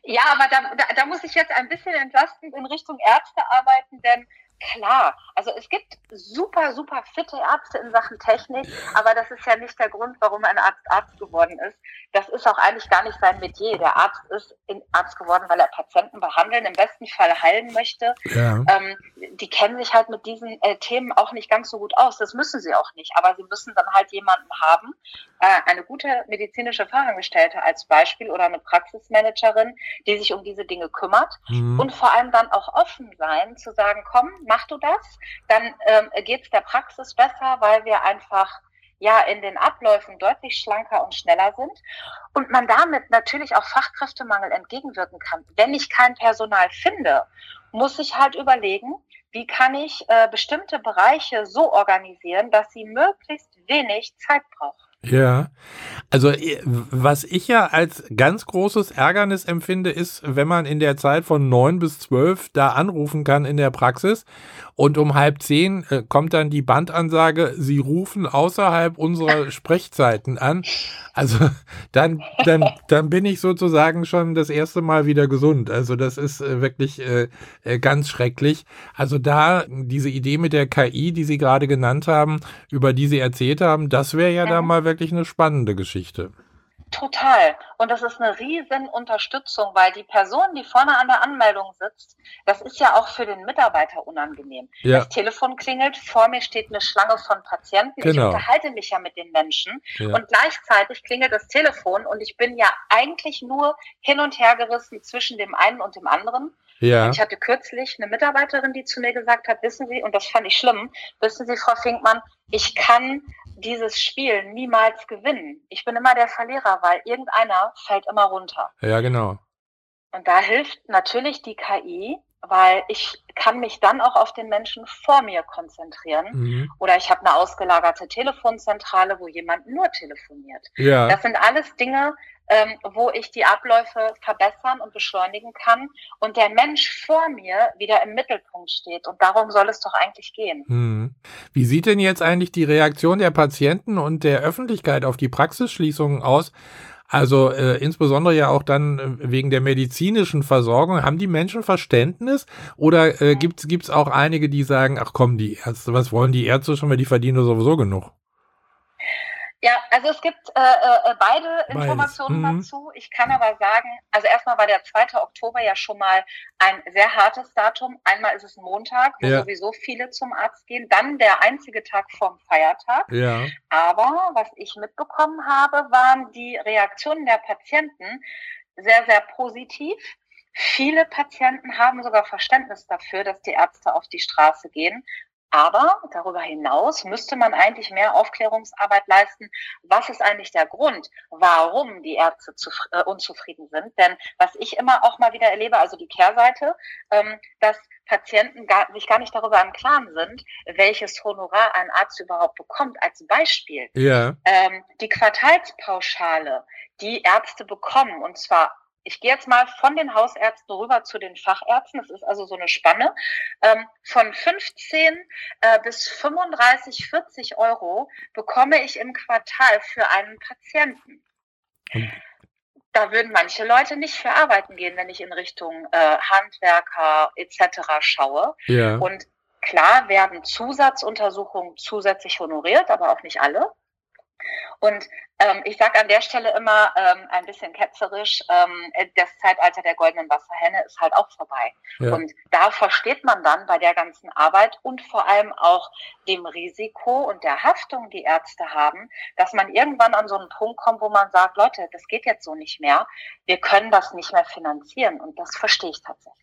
ja, aber da, da, da, muss ich jetzt ein bisschen entlastend in Richtung Ärzte arbeiten, denn klar, also es gibt super, super fitte Ärzte in Sachen Technik, aber das ist ja nicht der Grund, warum ein Arzt Arzt geworden ist. Das ist auch eigentlich gar nicht sein Metier. Der Arzt ist Arzt geworden, weil er Patienten behandeln, im besten Fall heilen möchte. Ja. Ähm, die kennen sich halt mit diesen äh, Themen auch nicht ganz so gut aus. Das müssen sie auch nicht, aber sie müssen dann halt jemanden haben, äh, eine gute medizinische Fachangestellte als Beispiel oder eine Praxismanagerin, die sich um diese Dinge kümmert mhm. und vor allem dann auch offen sein, zu sagen, komm, mach du das, dann ähm, geht es der Praxis besser, weil wir einfach ja in den Abläufen deutlich schlanker und schneller sind und man damit natürlich auch Fachkräftemangel entgegenwirken kann. Wenn ich kein Personal finde, muss ich halt überlegen, wie kann ich äh, bestimmte Bereiche so organisieren, dass sie möglichst wenig Zeit brauchen. Ja, also äh, was ich ja als ganz großes Ärgernis empfinde, ist, wenn man in der Zeit von neun bis zwölf da anrufen kann in der Praxis und um halb zehn äh, kommt dann die Bandansage, Sie rufen außerhalb unserer Sprechzeiten an. Also dann, dann, dann bin ich sozusagen schon das erste Mal wieder gesund. Also das ist äh, wirklich äh, äh ganz schrecklich. Also da diese Idee mit der KI, die Sie gerade genannt haben, über die Sie erzählt haben, das wäre ja da mal wirklich eine spannende Geschichte. Total. Und das ist eine riesen Unterstützung, weil die Person, die vorne an der Anmeldung sitzt, das ist ja auch für den Mitarbeiter unangenehm. Ja. Das Telefon klingelt, vor mir steht eine Schlange von Patienten. Genau. Ich unterhalte mich ja mit den Menschen. Ja. Und gleichzeitig klingelt das Telefon und ich bin ja eigentlich nur hin und her gerissen zwischen dem einen und dem anderen. Ja. Ich hatte kürzlich eine Mitarbeiterin, die zu mir gesagt hat, wissen Sie, und das fand ich schlimm, wissen Sie, Frau Finkmann, ich kann dieses Spiel niemals gewinnen. Ich bin immer der Verlierer, weil irgendeiner fällt immer runter. Ja, genau. Und da hilft natürlich die KI, weil ich kann mich dann auch auf den Menschen vor mir konzentrieren. Mhm. Oder ich habe eine ausgelagerte Telefonzentrale, wo jemand nur telefoniert. Ja. Das sind alles Dinge, ähm, wo ich die Abläufe verbessern und beschleunigen kann und der Mensch vor mir wieder im Mittelpunkt steht. Und darum soll es doch eigentlich gehen. Hm. Wie sieht denn jetzt eigentlich die Reaktion der Patienten und der Öffentlichkeit auf die Praxisschließungen aus? Also äh, insbesondere ja auch dann äh, wegen der medizinischen Versorgung. Haben die Menschen Verständnis oder äh, gibt es auch einige, die sagen, ach komm, die Ärzte, was wollen die Ärzte schon, weil die verdienen sowieso genug? Ja, also es gibt äh, äh, beide Informationen mhm. dazu. Ich kann aber sagen, also erstmal war der 2. Oktober ja schon mal ein sehr hartes Datum. Einmal ist es ein Montag, wo ja. sowieso viele zum Arzt gehen. Dann der einzige Tag vorm Feiertag. Ja. Aber was ich mitbekommen habe, waren die Reaktionen der Patienten sehr, sehr positiv. Viele Patienten haben sogar Verständnis dafür, dass die Ärzte auf die Straße gehen, aber darüber hinaus müsste man eigentlich mehr Aufklärungsarbeit leisten. Was ist eigentlich der Grund, warum die Ärzte zu, äh, unzufrieden sind? Denn was ich immer auch mal wieder erlebe, also die Kehrseite, ähm, dass Patienten gar, sich gar nicht darüber im Klaren sind, welches Honorar ein Arzt überhaupt bekommt. Als Beispiel ja. ähm, die Quartalspauschale, die Ärzte bekommen, und zwar ich gehe jetzt mal von den Hausärzten rüber zu den Fachärzten. Das ist also so eine Spanne ähm, von 15 äh, bis 35, 40 Euro bekomme ich im Quartal für einen Patienten. Da würden manche Leute nicht für arbeiten gehen, wenn ich in Richtung äh, Handwerker etc. schaue. Ja. Und klar werden Zusatzuntersuchungen zusätzlich honoriert, aber auch nicht alle. Und ähm, ich sage an der Stelle immer ähm, ein bisschen ketzerisch, ähm, das Zeitalter der goldenen Wasserhähne ist halt auch vorbei. Ja. Und da versteht man dann bei der ganzen Arbeit und vor allem auch dem Risiko und der Haftung, die Ärzte haben, dass man irgendwann an so einen Punkt kommt, wo man sagt, Leute, das geht jetzt so nicht mehr. Wir können das nicht mehr finanzieren. Und das verstehe ich tatsächlich.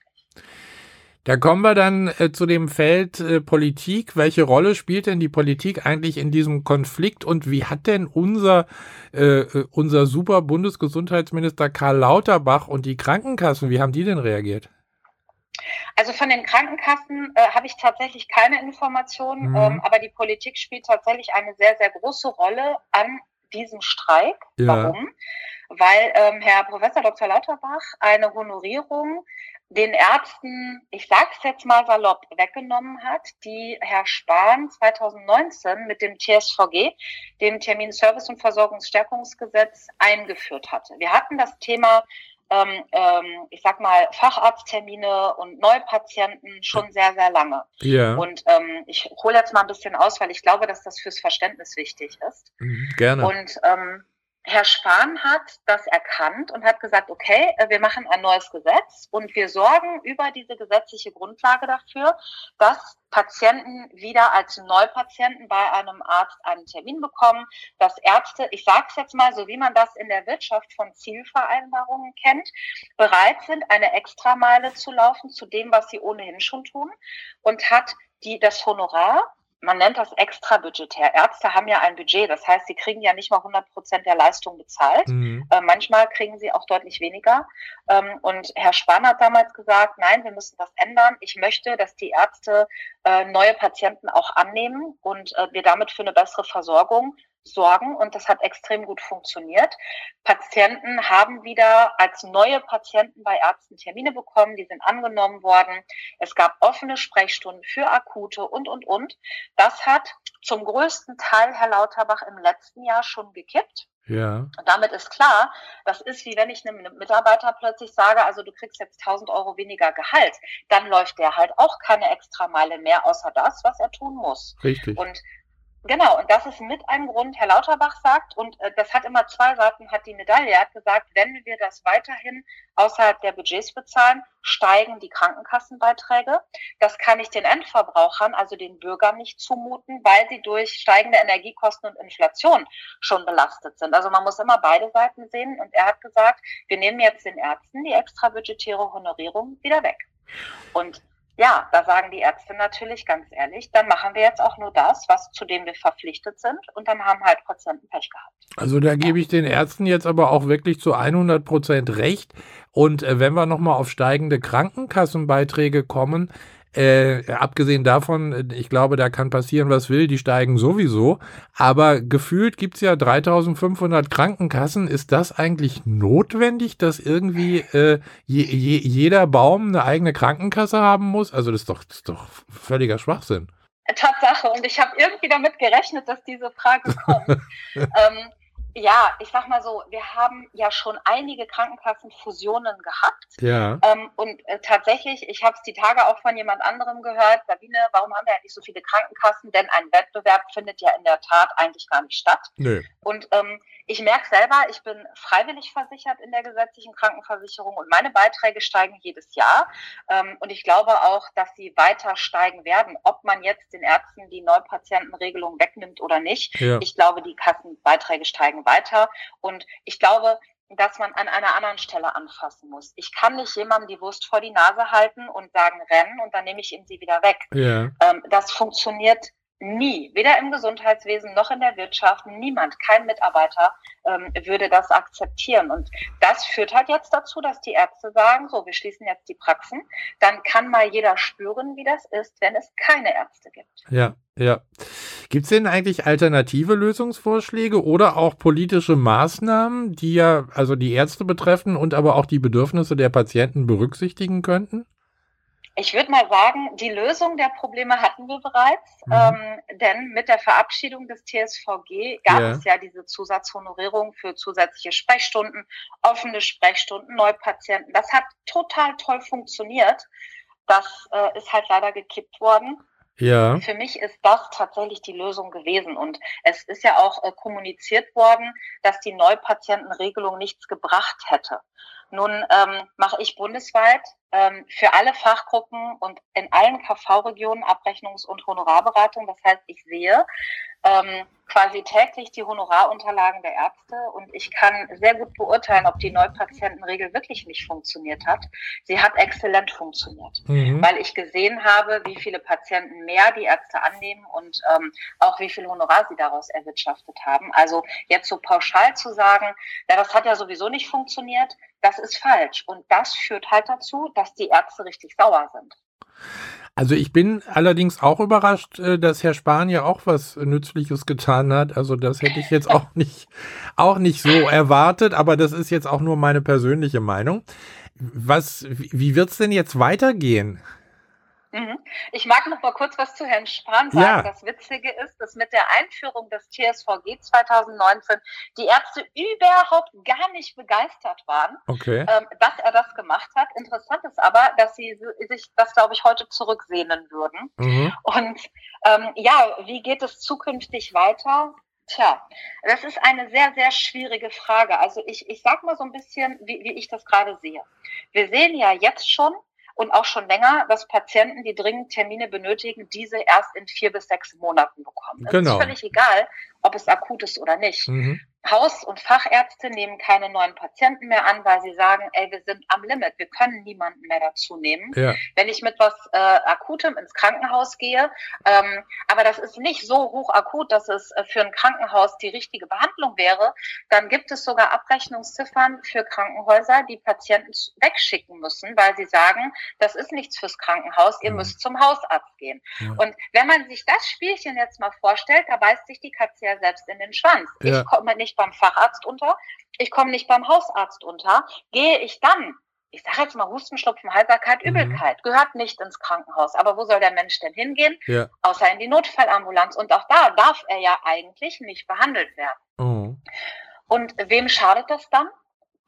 Da kommen wir dann äh, zu dem Feld äh, Politik. Welche Rolle spielt denn die Politik eigentlich in diesem Konflikt und wie hat denn unser, äh, äh, unser super Bundesgesundheitsminister Karl Lauterbach und die Krankenkassen, wie haben die denn reagiert? Also von den Krankenkassen äh, habe ich tatsächlich keine Informationen, mhm. ähm, aber die Politik spielt tatsächlich eine sehr, sehr große Rolle an diesem Streik. Ja. Warum? Weil ähm, Herr Professor Dr. Lauterbach eine Honorierung den Ärzten, ich sage es jetzt mal salopp, weggenommen hat, die Herr Spahn 2019 mit dem TSVG, dem Terminservice- und Versorgungsstärkungsgesetz, eingeführt hatte. Wir hatten das Thema ähm, ähm, ich sag mal, Facharzttermine und Neupatienten schon sehr, sehr lange. Ja. Und ähm, ich hole jetzt mal ein bisschen aus, weil ich glaube, dass das fürs Verständnis wichtig ist. Mhm, gerne. Und ähm, Herr Spahn hat das erkannt und hat gesagt, okay, äh, wir machen ein neues Gesetz und wir sorgen über diese gesetzliche Grundlage dafür, dass Patienten wieder als Neupatienten bei einem Arzt einen Termin bekommen, dass Ärzte, ich sage es jetzt mal, so wie man das in der Wirtschaft von Zielvereinbarungen kennt, bereit sind, eine Extrameile zu laufen zu dem, was sie ohnehin schon tun und hat die das Honorar man nennt das extra budgetär. Ärzte haben ja ein Budget, das heißt, sie kriegen ja nicht mal 100 Prozent der Leistung bezahlt. Mhm. Äh, manchmal kriegen sie auch deutlich weniger. Ähm, und Herr Spahn hat damals gesagt, nein, wir müssen das ändern. Ich möchte, dass die Ärzte äh, neue Patienten auch annehmen und äh, wir damit für eine bessere Versorgung sorgen und das hat extrem gut funktioniert. Patienten haben wieder als neue Patienten bei Ärzten Termine bekommen, die sind angenommen worden. Es gab offene Sprechstunden für akute und, und, und. Das hat zum größten Teil Herr Lauterbach im letzten Jahr schon gekippt. Ja. Und damit ist klar, das ist wie wenn ich einem Mitarbeiter plötzlich sage, also du kriegst jetzt 1000 Euro weniger Gehalt, dann läuft der halt auch keine extra Meile mehr, außer das, was er tun muss. Richtig. Und Genau, und das ist mit ein Grund, Herr Lauterbach sagt, und äh, das hat immer zwei Seiten, hat die Medaille. Er hat gesagt, wenn wir das weiterhin außerhalb der Budgets bezahlen, steigen die Krankenkassenbeiträge. Das kann ich den Endverbrauchern, also den Bürgern nicht zumuten, weil sie durch steigende Energiekosten und Inflation schon belastet sind. Also man muss immer beide Seiten sehen. Und er hat gesagt, wir nehmen jetzt den Ärzten die extra budgetäre Honorierung wieder weg. Und ja, da sagen die Ärzte natürlich ganz ehrlich, dann machen wir jetzt auch nur das, was zu dem wir verpflichtet sind und dann haben halt Patienten Pech gehabt. Also da gebe ich den Ärzten jetzt aber auch wirklich zu 100 Prozent recht. Und äh, wenn wir nochmal auf steigende Krankenkassenbeiträge kommen, äh, abgesehen davon, ich glaube, da kann passieren, was will, die steigen sowieso. Aber gefühlt gibt es ja 3500 Krankenkassen. Ist das eigentlich notwendig, dass irgendwie äh, je, je, jeder Baum eine eigene Krankenkasse haben muss? Also das ist doch, das ist doch völliger Schwachsinn. Tatsache. Und ich habe irgendwie damit gerechnet, dass diese Frage kommt. ähm, ja, ich sag mal so, wir haben ja schon einige Krankenkassenfusionen gehabt. Ja. Ähm, und äh, tatsächlich, ich habe es die Tage auch von jemand anderem gehört, Sabine, warum haben wir eigentlich so viele Krankenkassen? Denn ein Wettbewerb findet ja in der Tat eigentlich gar nicht statt. Nö. Und ähm, ich merke selber, ich bin freiwillig versichert in der gesetzlichen Krankenversicherung und meine Beiträge steigen jedes Jahr. Ähm, und ich glaube auch, dass sie weiter steigen werden, ob man jetzt den Ärzten die Neupatientenregelung wegnimmt oder nicht. Ja. Ich glaube, die Kassenbeiträge steigen weiter. Und ich glaube, dass man an einer anderen Stelle anfassen muss. Ich kann nicht jemandem die Wurst vor die Nase halten und sagen, rennen und dann nehme ich ihm sie wieder weg. Ja. Ähm, das funktioniert nie, weder im Gesundheitswesen noch in der Wirtschaft. Niemand, kein Mitarbeiter ähm, würde das akzeptieren. Und das führt halt jetzt dazu, dass die Ärzte sagen, so, wir schließen jetzt die Praxen. Dann kann mal jeder spüren, wie das ist, wenn es keine Ärzte gibt. Ja, ja. Gibt es denn eigentlich alternative Lösungsvorschläge oder auch politische Maßnahmen, die ja also die Ärzte betreffen und aber auch die Bedürfnisse der Patienten berücksichtigen könnten? Ich würde mal sagen, die Lösung der Probleme hatten wir bereits, Mhm. ähm, denn mit der Verabschiedung des TSVG gab Ja. es ja diese Zusatzhonorierung für zusätzliche Sprechstunden, offene Sprechstunden, Neupatienten. Das hat total toll funktioniert. Das äh, ist halt leider gekippt worden. Ja. Für mich ist das tatsächlich die Lösung gewesen. Und es ist ja auch äh, kommuniziert worden, dass die Neupatientenregelung nichts gebracht hätte. Nun ähm, mache ich bundesweit für alle Fachgruppen und in allen KV-Regionen Abrechnungs- und Honorarberatung. Das heißt, ich sehe ähm, quasi täglich die Honorarunterlagen der Ärzte und ich kann sehr gut beurteilen, ob die Neupatientenregel wirklich nicht funktioniert hat. Sie hat exzellent funktioniert Mhm. weil ich gesehen habe, wie viele Patienten mehr die Ärzte annehmen und ähm, auch wie viel Honorar sie daraus erwirtschaftet haben. Also jetzt so pauschal zu sagen, na, das hat ja sowieso nicht funktioniert, das ist falsch. Und das führt halt dazu, dass die Ärzte richtig sauer sind. Also ich bin allerdings auch überrascht, äh, dass Herr Spahn ja auch was Nützliches getan hat. Also das hätte ich jetzt auch nicht, auch nicht so erwartet, aber das ist jetzt auch nur meine persönliche Meinung. Was, wie wird's denn jetzt weitergehen? Mhm. Ich mag noch mal kurz was zu Herrn Spahn sagen. Ja. Das Witzige ist, dass mit der Einführung des TSVG 2019 die Ärzte überhaupt gar nicht begeistert waren. Okay. ähm, dass er das gemacht hat. Interessant ist aber, dass sie sich das, glaube ich, heute zurücksehnen würden. Mhm. Und ähm, ja, wie geht es zukünftig weiter? Tja, das ist eine sehr, sehr schwierige Frage. Also ich, ich sag mal so ein bisschen, wie, wie ich das gerade sehe. Wir sehen ja jetzt schon und auch schon länger, dass Patienten, die dringend Termine benötigen, diese erst in vier bis sechs Monaten bekommen. Es Genau. ist völlig egal, ob es akut ist oder nicht. Mhm. Haus- und Fachärzte nehmen keine neuen Patienten mehr an, weil sie sagen, ey, wir sind am Limit, wir können niemanden mehr dazu nehmen. Ja. Wenn ich mit was äh, Akutem ins Krankenhaus gehe, ähm, aber das ist nicht so hoch akut, dass es äh, für ein Krankenhaus die richtige Behandlung wäre, dann gibt es sogar Abrechnungsziffern für Krankenhäuser, die Patienten wegschicken müssen, weil sie sagen, das ist nichts fürs Krankenhaus, ihr Mhm. müsst zum Hausarzt gehen. Ja. Und wenn man sich das Spielchen jetzt mal vorstellt, da beißt sich die Katze ja selbst in den Schwanz. Ja. Ich komme nicht beim Facharzt unter, ich komme nicht beim Hausarzt unter. Gehe ich dann, ich sage jetzt mal Husten, Schnupfen, Heiserkeit, Mhm. Übelkeit, gehört nicht ins Krankenhaus. Aber wo soll der Mensch denn hingehen? Ja. Außer in die Notfallambulanz. Und auch da darf er ja eigentlich nicht behandelt werden. Oh. Und wem schadet das dann?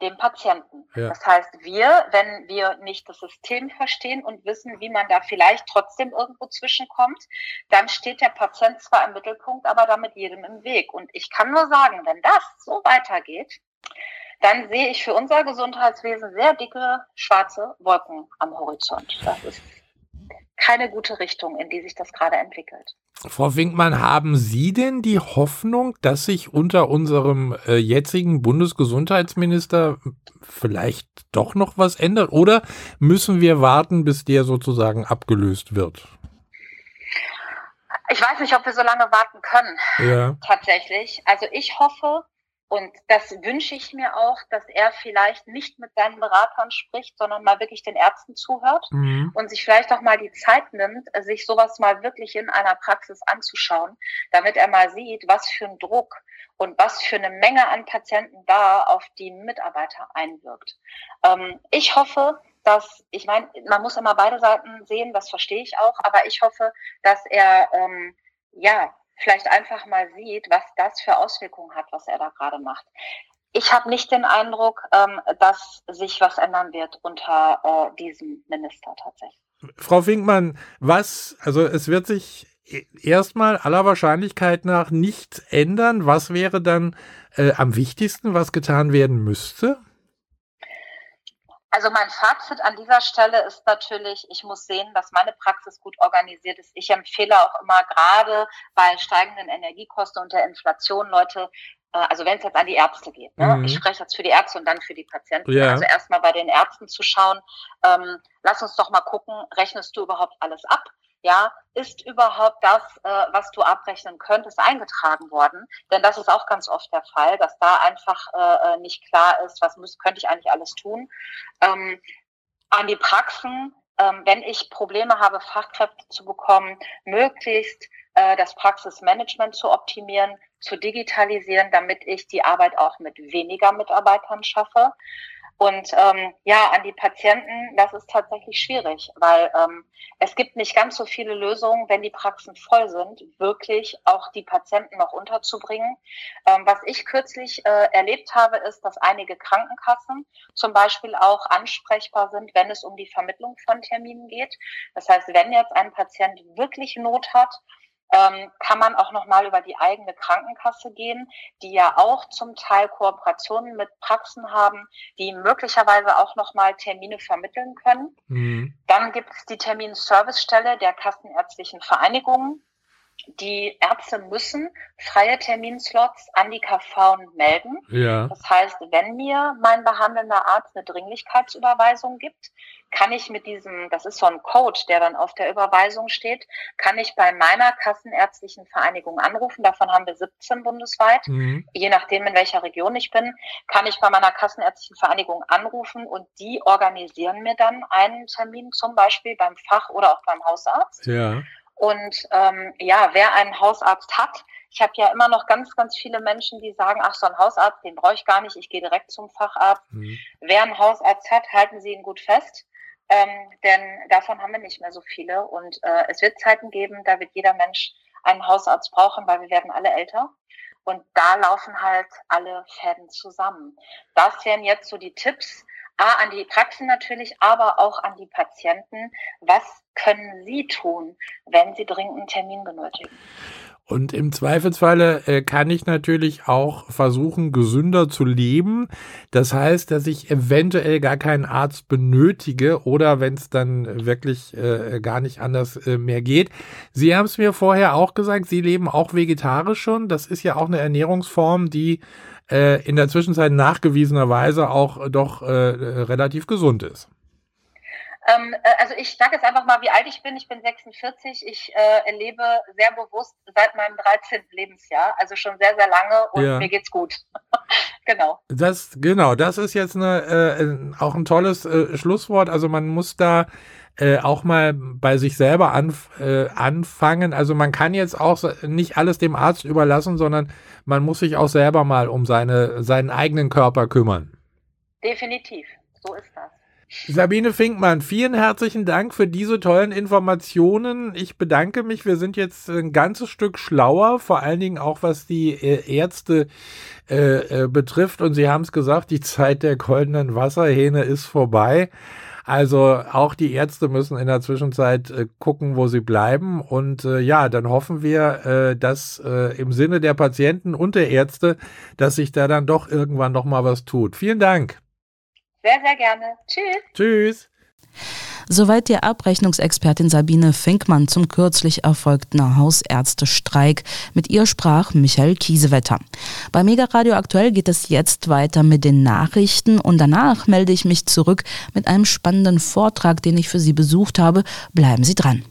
Dem Patienten. Ja. Das heißt, wir, wenn wir nicht das System verstehen und wissen, wie man da vielleicht trotzdem irgendwo zwischenkommt, dann steht der Patient zwar im Mittelpunkt, aber damit jedem im Weg. Und ich kann nur sagen, wenn das so weitergeht, dann sehe ich für unser Gesundheitswesen sehr dicke schwarze Wolken am Horizont. Das ist keine gute Richtung, in die sich das gerade entwickelt. Frau Winkmann, haben Sie denn die Hoffnung, dass sich unter unserem äh, jetzigen Bundesgesundheitsminister vielleicht doch noch was ändert? Oder müssen wir warten, bis der sozusagen abgelöst wird? Ich weiß nicht, ob wir so lange warten können. Ja. tatsächlich. Also ich hoffe, und das wünsche ich mir auch, dass er vielleicht nicht mit seinen Beratern spricht, sondern mal wirklich den Ärzten zuhört Mhm. und sich vielleicht auch mal die Zeit nimmt, sich sowas mal wirklich in einer Praxis anzuschauen, damit er mal sieht, was für ein Druck und was für eine Menge an Patienten da auf die Mitarbeiter einwirkt. Ähm, ich hoffe, dass, ich meine, man muss immer beide Seiten sehen, das verstehe ich auch, aber ich hoffe, dass er ähm, ja vielleicht einfach mal sieht, was das für Auswirkungen hat, was er da gerade macht. Ich habe nicht den Eindruck, ähm, dass sich was ändern wird unter äh, diesem Minister tatsächlich. Frau Finkmann, was, also es wird sich erstmal aller Wahrscheinlichkeit nach nicht ändern. Was wäre dann äh, am wichtigsten, was getan werden müsste? Also mein Fazit an dieser Stelle ist natürlich, ich muss sehen, dass meine Praxis gut organisiert ist. Ich empfehle auch immer gerade bei steigenden Energiekosten und der Inflation, Leute, äh, also wenn es jetzt an die Ärzte geht, ne? Mhm. ich spreche jetzt für die Ärzte und dann für die Patienten, ja. also erstmal bei den Ärzten zu schauen, ähm, lass uns doch mal gucken, rechnest du überhaupt alles ab? Ja, ist überhaupt das, äh, was du abrechnen könntest, eingetragen worden? Denn das ist auch ganz oft der Fall, dass da einfach äh, äh, nicht klar ist, was muss, könnte ich eigentlich alles tun. Ähm, an die Praxen, ähm, wenn ich Probleme habe, Fachkräfte zu bekommen, möglichst äh, das Praxismanagement zu optimieren, zu digitalisieren, damit ich die Arbeit auch mit weniger Mitarbeitern schaffe. Und ähm, ja, an die Patienten, das ist tatsächlich schwierig, weil ähm, es gibt nicht ganz so viele Lösungen, wenn die Praxen voll sind, wirklich auch die Patienten noch unterzubringen. Ähm, was ich kürzlich äh, erlebt habe, ist, dass einige Krankenkassen zum Beispiel auch ansprechbar sind, wenn es um die Vermittlung von Terminen geht. Das heißt, wenn jetzt ein Patient wirklich Not hat, ähm, kann man auch nochmal über die eigene Krankenkasse gehen, die ja auch zum Teil Kooperationen mit Praxen haben, die möglicherweise auch nochmal Termine vermitteln können. Mhm. Dann gibt es die Terminservicestelle der Kassenärztlichen Vereinigungen. Die Ärzte müssen freie Terminslots an die KV melden. Ja. Das heißt, wenn mir mein behandelnder Arzt eine Dringlichkeitsüberweisung gibt, kann ich mit diesem, das ist so ein Code, der dann auf der Überweisung steht, kann ich bei meiner kassenärztlichen Vereinigung anrufen. Davon haben wir 17 bundesweit. Mhm. Je nachdem, in welcher Region ich bin, kann ich bei meiner kassenärztlichen Vereinigung anrufen und die organisieren mir dann einen Termin, zum Beispiel beim Fach- oder auch beim Hausarzt. Ja. Und ähm, ja, wer einen Hausarzt hat, ich habe ja immer noch ganz, ganz viele Menschen, die sagen, ach, so ein Hausarzt, den brauche ich gar nicht, ich gehe direkt zum Facharzt. Mhm. Wer einen Hausarzt hat, halten Sie ihn gut fest. Ähm, denn davon haben wir nicht mehr so viele. Und äh, es wird Zeiten geben, da wird jeder Mensch einen Hausarzt brauchen, weil wir werden alle älter. Und da laufen halt alle Fäden zusammen. Das wären jetzt so die Tipps, A, an die Praxen natürlich, aber auch an die Patienten. Was können sie tun, wenn sie dringend einen Termin benötigen? Und im Zweifelsfalle äh, kann ich natürlich auch versuchen, gesünder zu leben. Das heißt, dass ich eventuell gar keinen Arzt benötige oder wenn es dann wirklich äh, gar nicht anders äh, mehr geht. Sie haben es mir vorher auch gesagt, Sie leben auch vegetarisch schon. Das ist ja auch eine Ernährungsform, die äh, in der Zwischenzeit nachgewiesenerweise auch doch äh, relativ gesund ist. Ähm, äh, also ich sage jetzt einfach mal, wie alt ich bin. Ich bin 46. Ich äh, lebe sehr bewusst seit meinem 13. Lebensjahr, also schon sehr, sehr lange und ja. mir geht's gut. genau. Das, genau, das ist jetzt eine, äh, auch ein tolles äh, Schlusswort. Also man muss da äh, auch mal bei sich selber anf äh, anfangen. Also man kann jetzt auch nicht alles dem Arzt überlassen, sondern man muss sich auch selber mal um seine, seinen eigenen Körper kümmern. Definitiv, so ist das. Sabine Finkmann, vielen herzlichen Dank für diese tollen Informationen. Ich bedanke mich. Wir sind jetzt ein ganzes Stück schlauer, vor allen Dingen auch was die äh, Ärzte äh, äh, betrifft. Und Sie haben es gesagt, die Zeit der goldenen Wasserhähne ist vorbei. Also auch die Ärzte müssen in der Zwischenzeit äh, gucken, wo sie bleiben. Und äh, ja, dann hoffen wir, äh, dass äh, im Sinne der Patienten und der Ärzte, dass sich da dann doch irgendwann noch mal was tut. Vielen Dank. Sehr, sehr gerne. Tschüss. Tschüss. Soweit die Abrechnungsexpertin Sabine Finkmann zum kürzlich erfolgten Hausärztestreik. Mit ihr sprach Michael Kiesewetter. Bei Mega Radio Aktuell geht es jetzt weiter mit den Nachrichten und danach melde ich mich zurück mit einem spannenden Vortrag, den ich für Sie besucht habe. Bleiben Sie dran.